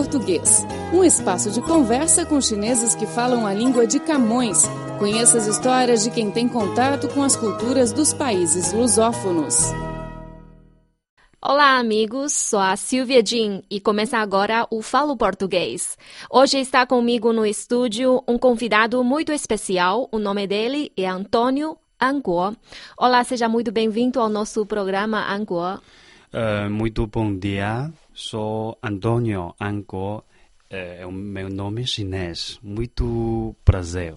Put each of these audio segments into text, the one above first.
Português, um espaço de conversa com chineses que falam a língua de Camões. Conheça as histórias de quem tem contato com as culturas dos países lusófonos. Olá, amigos. Sou a Silvia Jin e começa agora o Falo Português. Hoje está comigo no estúdio um convidado muito especial. O nome dele é Antônio Anguo. Olá, seja muito bem-vindo ao nosso programa Anguo. Uh, muito bom dia. Sou Antônio. Uh, é o meu nome chinês. Muito prazer.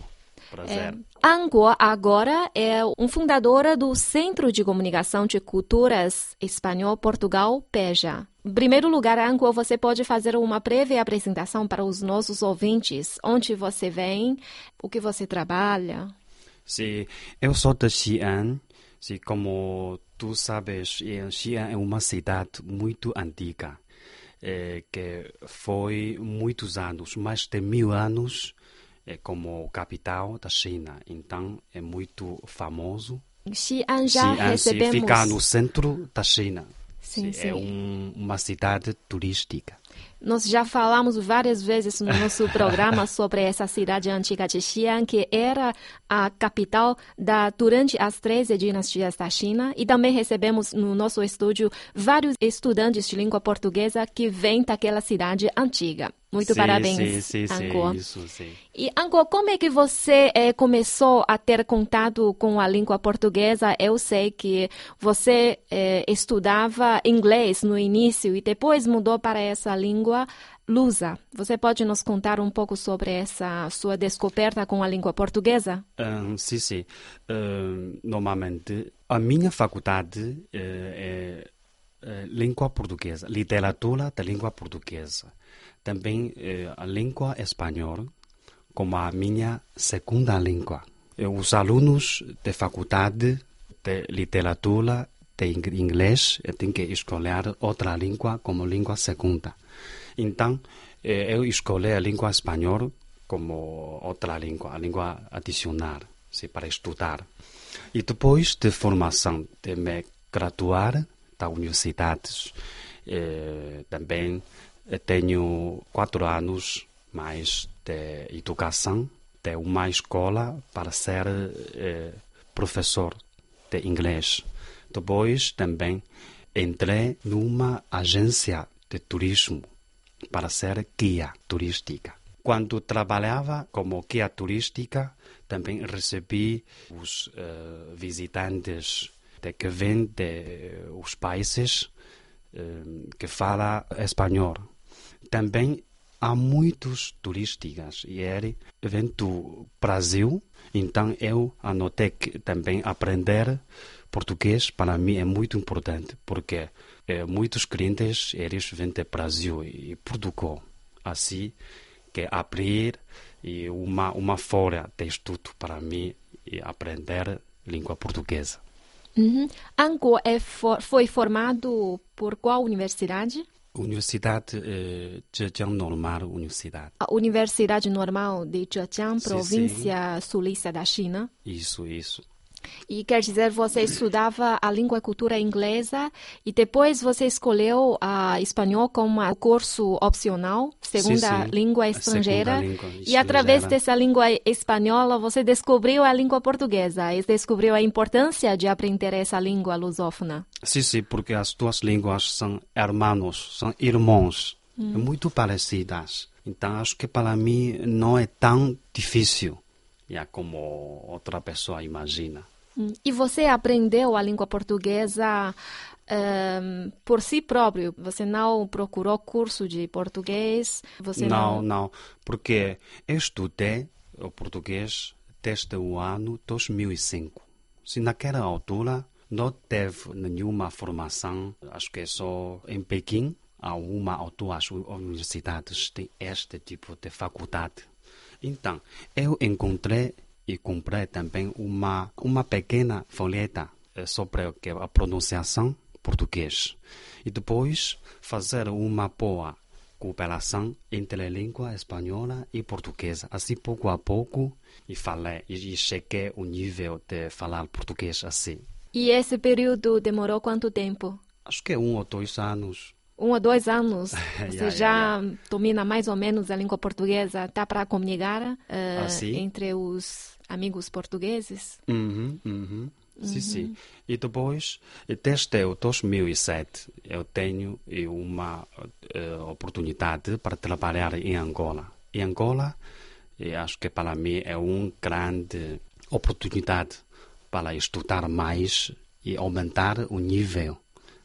Prazer. É. Anguo agora é um fundador do Centro de Comunicação de Culturas Espanhol Portugal PEJA. Em primeiro lugar, Anguo, você pode fazer uma breve apresentação para os nossos ouvintes. Onde você vem, o que você trabalha? Sim, eu sou de Xi'an. Sim, como tu sabes, Xi'an é uma cidade muito antiga, é, que foi muitos anos, mais de mil anos, é como capital da China. Então é muito famoso. Xi'an já Xi'an recebemos... fica no centro da China. Sim, Sim, É um, uma cidade turística. Nós já falamos várias vezes no nosso programa sobre essa cidade antiga de Xi'an, que era a capital da, durante as 13 dinastias da China. E também recebemos no nosso estúdio vários estudantes de língua portuguesa que vêm daquela cidade antiga. Muito sim, parabéns, sim, sim, sim, isso. E, Ango, como é que você eh, começou a ter contato com a língua portuguesa? Eu sei que você eh, estudava inglês no início e depois mudou para essa língua lusa. Você pode nos contar um pouco sobre essa sua descoberta com a língua portuguesa? Ahn, sim, sim. Ahn, normalmente, a minha faculdade eh, é, é língua portuguesa, literatura da língua portuguesa. Também eh, a língua espanhola como a minha segunda língua. Eh, Os alunos de faculdade de literatura de ing- inglês eh, têm que escolher outra língua como língua segunda. Então, eu escolhi a língua espanhola como outra língua, a língua adicional, sim, para estudar. E depois de formação, de me graduar da universidade, eh, também tenho quatro anos mais de educação de uma escola para ser professor de inglês. Depois também entrei numa agência de turismo para ser guia turística. Quando trabalhava como guia turística, também recebi os eh, visitantes de que vêm de os países eh, que falam espanhol. Também há muitos turísticas e ele vem do Brasil, então eu anotei que também aprender português para mim é muito importante, porque eh, muitos clientes eles vêm do Brasil e Portugal. Assim que abrir e uma uma fora de estudo para mim e aprender língua portuguesa. Uhum. Ango é for- foi formado por qual universidade? Universidade eh, Zhejiang Normal Universidade. A Universidade Normal de Zhejiang, Sim, província sulista da China. Isso, isso. E quer dizer, você estudava a língua e cultura inglesa e depois você escolheu a espanhol como um curso opcional, segunda sim. língua A estrangeira. língua E através dessa língua espanhola, você descobriu a língua portuguesa e descobriu a importância de aprender essa língua lusófona. Sim, sim, porque as duas línguas são hermanos, são irmãos, muito parecidas. Então, acho que para mim não é tão difícil, como outra pessoa imagina. Hum. E você aprendeu a língua portuguesa ehm, por si próprio? Você não procurou curso de português? Você não, não, porque eu estudei o português desde o ano 2005. Se naquela altura não teve nenhuma formação, acho que só em Pequim, há uma ou duas universidades têm este tipo de faculdade. Então, eu encontrei e comprei também uma, uma pequena folheta eh, sobre é a pronunciação português. E depois fazer uma boa cooperação entre a língua espanhola e portuguesa. Assim, pouco a pouco, e falei, e e cheguei ao nível de falar português assim. E esse período demorou quanto tempo? Acho que um ou dois anos. Um ou dois anos, você Yeah, já yeah, domina mais ou menos a língua portuguesa, tá para comunicar eh, Ah, entre os amigos portugueses? Uhum, uhum. Sim, sim. E depois, desde o 2007, eu tenho eh, uma eh, oportunidade para trabalhar em Angola. Em Angola, acho que para mim é uma grande oportunidade para estudar mais e aumentar o nível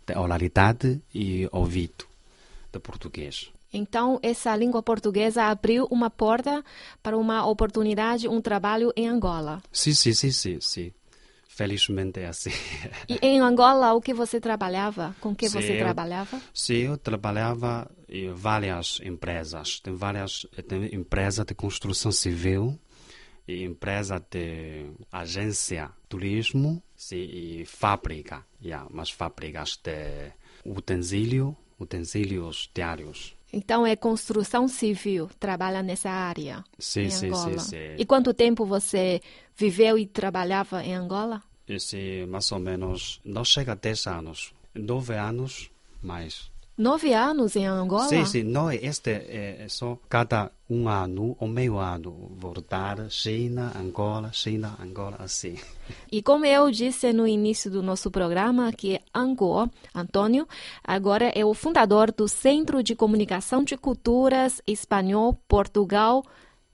de oralidade e ouvido de português. Então, essa língua portuguesa abriu uma porta para uma oportunidade, um trabalho em Angola. Sim, sim, sim, sim, sim. Felizmente é assim. E em Angola, o que você trabalhava? Com que Sim, você trabalhava? Sim, eu trabalhava em várias empresas. Tem várias tem empresa de construção civil empresa de agência turismo sim, e fábrica. Yeah, mas fábricas de utensílio, utensílios diários. Então, é construção civil, trabalha nessa área Sim, em sim, Angola. sim, sim. E quanto tempo você viveu e trabalhava em Angola? Esse, mais ou menos, não chega a 10 anos. 9 anos mais. Nove anos em Angola? Sim, sim, não, este é, só cada um ano ou meio ano voltar China, Angola, China, Angola, assim. E como eu disse no início do nosso programa, que Angô, Antônio, agora é o fundador do Centro de Comunicação de Culturas Espanhol Portugal,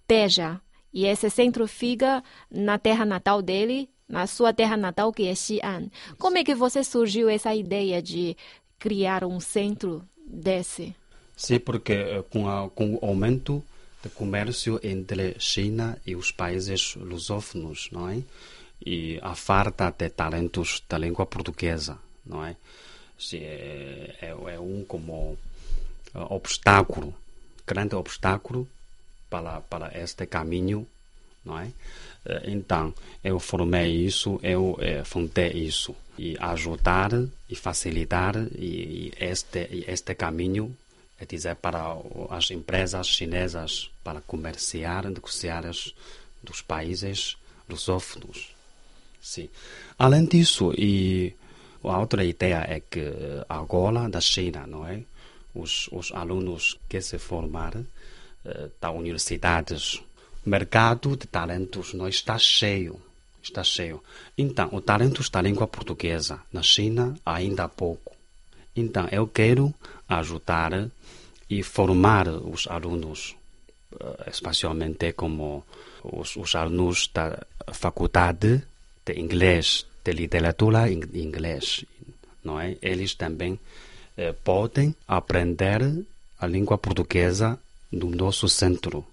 TEJA. E esse centro fica na terra natal dele, na sua terra natal, que é Xi'an. Como é que você surgiu essa ideia de criar um centro desse? Sim, porque eh, com, a, com o aumento do comércio entre China e os países lusófonos, não é? E a falta de talentos da língua portuguesa, não é? Sim, é, é, é um como eh, obstáculo, grande obstáculo para, para este caminho, não é? Eh, Então, eu formei isso, eu eh, fundei isso. E ajudar e facilitar e, e este, e este caminho, é dizer, para as empresas chinesas para comerciar, negociar dos países lusófonos. Sim. Além disso, e a outra ideia é que eh, agora da China, não é? Os, os alunos que se formarem eh, da universidades, mercado de talentos não está cheio, está cheio. Então, o talentos da língua portuguesa na China ainda há pouco. Então, eu quero ajudar e formar os alunos eh, especialmente como os, os alunos da faculdade de inglês, de literatura em inglês, não é? Eles também eh, podem aprender a língua portuguesa no nosso centro,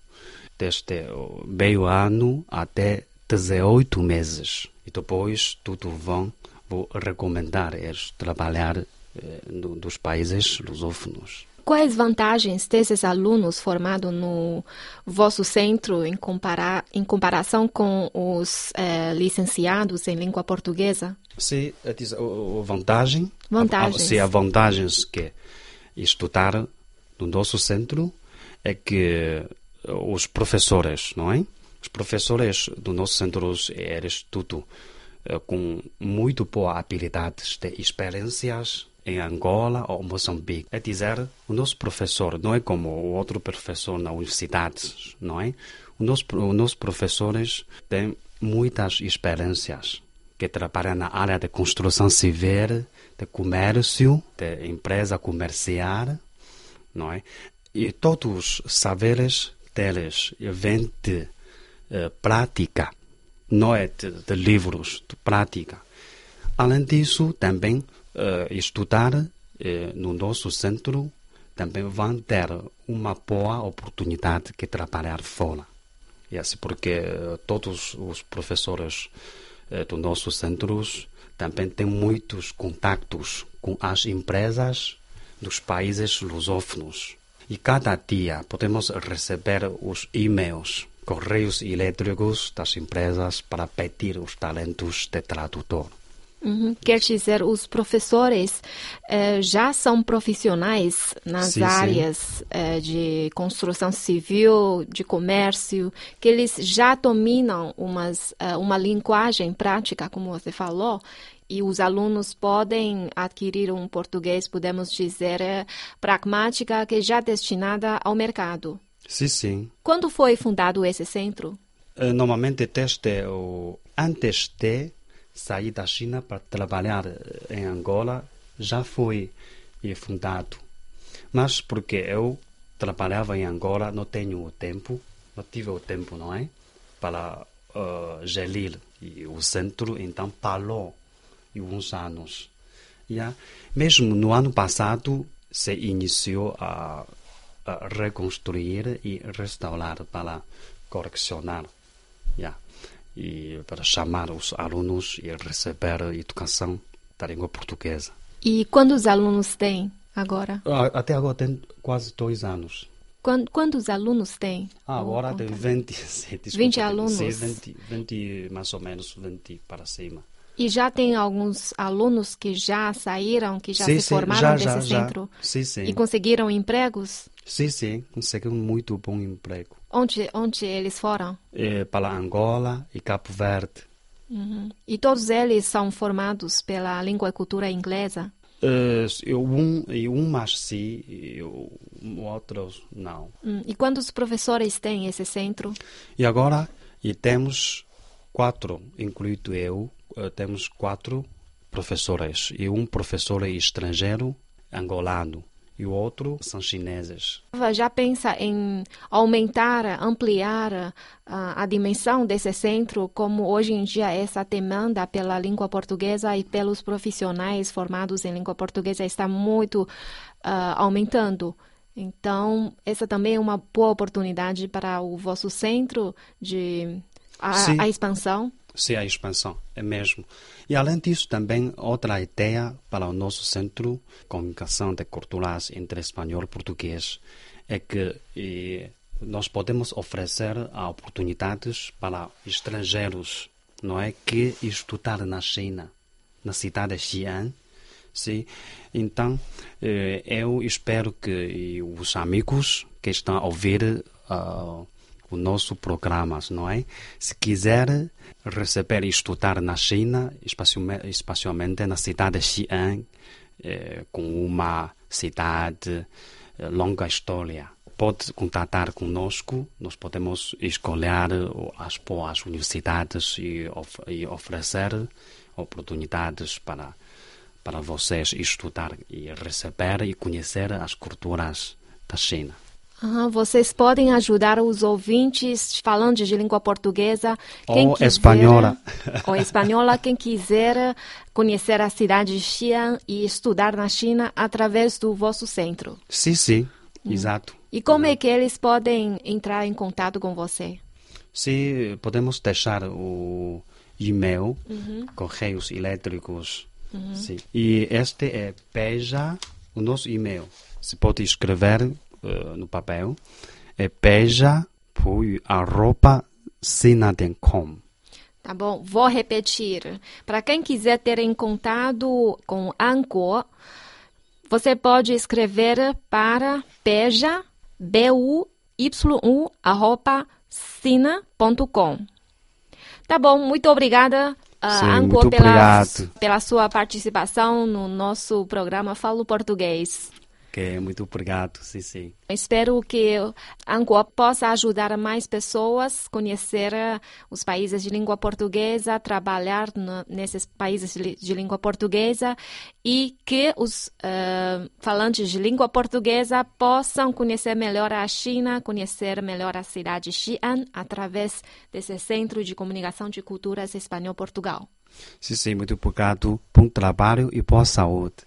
desde o meio ano até 18 meses. E depois tudo vão, vou recomendar eles trabalhar eh, no, dos países lusófonos. Quais vantagens desses alunos formados no vosso centro em, comparar, em comparação com os eh, licenciados em língua portuguesa? Se a, diz- o- o vantagem, Vantagens. A, se há vantagens que estudar no nosso centro é que eh, os professores, não é? Os professores do nosso centro eles tudo eh, com muito boa habilidades de experiências em Angola ou Moçambique. É dizer, o nosso professor não é como o outro professor na universidade, não é? O nosso, os nossos professores têm muitas experiências que trabalham na área de construção civil, de comércio, de empresa comercial, não é? E todos os saberes deles vêm de eh, prática, não é de, de livros, de prática. Além disso, também eh, estudar eh, no nosso centro também vão ter uma boa oportunidade de trabalhar fora. E assim porque todos os professores dos nossos centros também têm muitos contatos com as empresas dos países lusófonos. E cada dia podemos receber os e-mails, correios elétricos das empresas para pedir os talentos de tradutor. Uhum. Quer dizer, os professores eh, já são profissionais nas Sim, sim. áreas eh, de construção civil, de comércio, que eles já dominam umas, eh, uma linguagem prática, como você falou, e os alunos podem adquirir um português, podemos dizer, eh, pragmática, que já destinada ao mercado. Sim, sim. Quando foi fundado esse centro? Uh, normalmente, desde o, antes de sair da China para trabalhar em Angola, já foi fundado. Mas porque eu trabalhava em Angola, não tenho o tempo, não tive o tempo, não é? Para uh, gerir o centro, então parou uns anos. Yeah. Mesmo no ano passado, se iniciou a, a reconstruir e restaurar para correccionar. Yeah. E para chamar os alunos e receber educação da língua portuguesa. E quantos alunos tem agora? Até agora tem quase dois anos. Quantos alunos tem? Ah, agora tem 20. Desculpa, 20 alunos? Sim, 20, 20, mais ou menos 20 para cima. E já tem alguns alunos que já saíram, que já sim, se sim, formaram já, nesse já, centro? Já. Sim, sim. E conseguiram empregos? Sim, sim, conseguiram muito bom emprego. Onde, onde eles foram? É, para Angola e Cabo Verde. Uhum. E todos eles são formados pela língua e cultura inglesa? Uh, um, um mais sim, outros não. Hum, e quantos professores tem esse centro? E agora e temos quatro, incluído eu, temos quatro professores. E um professor estrangeiro, angolano e o outro são chineses. Já pensa em aumentar, ampliar a, a, dimensão desse centro, como hoje em dia essa demanda pela língua portuguesa e pelos profissionais formados em língua portuguesa está muito uh, aumentando. Então, essa também é uma boa oportunidade para o vosso centro de a, a expansão. Sim, a expansão, é mesmo. E além disso, também outra ideia para o nosso centro comunicação de culturas entre espanhol e português é que e, nós podemos oferecer oportunidades para estrangeiros, não é, que estudar na China, na cidade de Xi'an. Sim. Então, eh, eu espero que os amigos que estão a ouvir uh, o nosso programa, não é? Se quiser receber e estudar na China, especialmente na cidade de Xi'an, eh, com uma cidade eh, longa história. Pode contatar conosco, nós podemos escolher as boas universidades e, of e oferecer oportunidades para, para vocês estudar e receber e conhecer as culturas da China. Uhum, vocês podem ajudar os ouvintes falantes de língua portuguesa. Quem ou quiser, espanhola. Ou espanhola, quem quiser conhecer a cidade de Xi'an e estudar na China através do vosso centro. Sim, sim, hum. exato. E como é que eles podem entrar em contato com você? Sim, podemos deixar o e-mail, uhum. correios elétricos. Uhum. Sim. E este é Peja, o nosso e-mail. Você pode escrever uh, no papel é beija.sina.com. Tá bom, vou repetir. Para quem quiser ter em contato com Anguo, você pode escrever para beija, b u y u arroba, sina.com. Tá bom, muito obrigada, uh, Sim, pela, pela sua participação no nosso programa Falo Português. Ok, muito obrigado, sim, sim. Espero que a Angola possa ajudar mais pessoas a conhecer os países de língua portuguesa, trabalhar nesses países de, de, língua portuguesa e que os uh, falantes de língua portuguesa possam conhecer melhor a China, conhecer melhor a cidade de Xi'an através desse Centro de Comunicação de Culturas Espanhol-Portugal. Sim, sim, muito obrigado. Bom trabalho e boa saúde.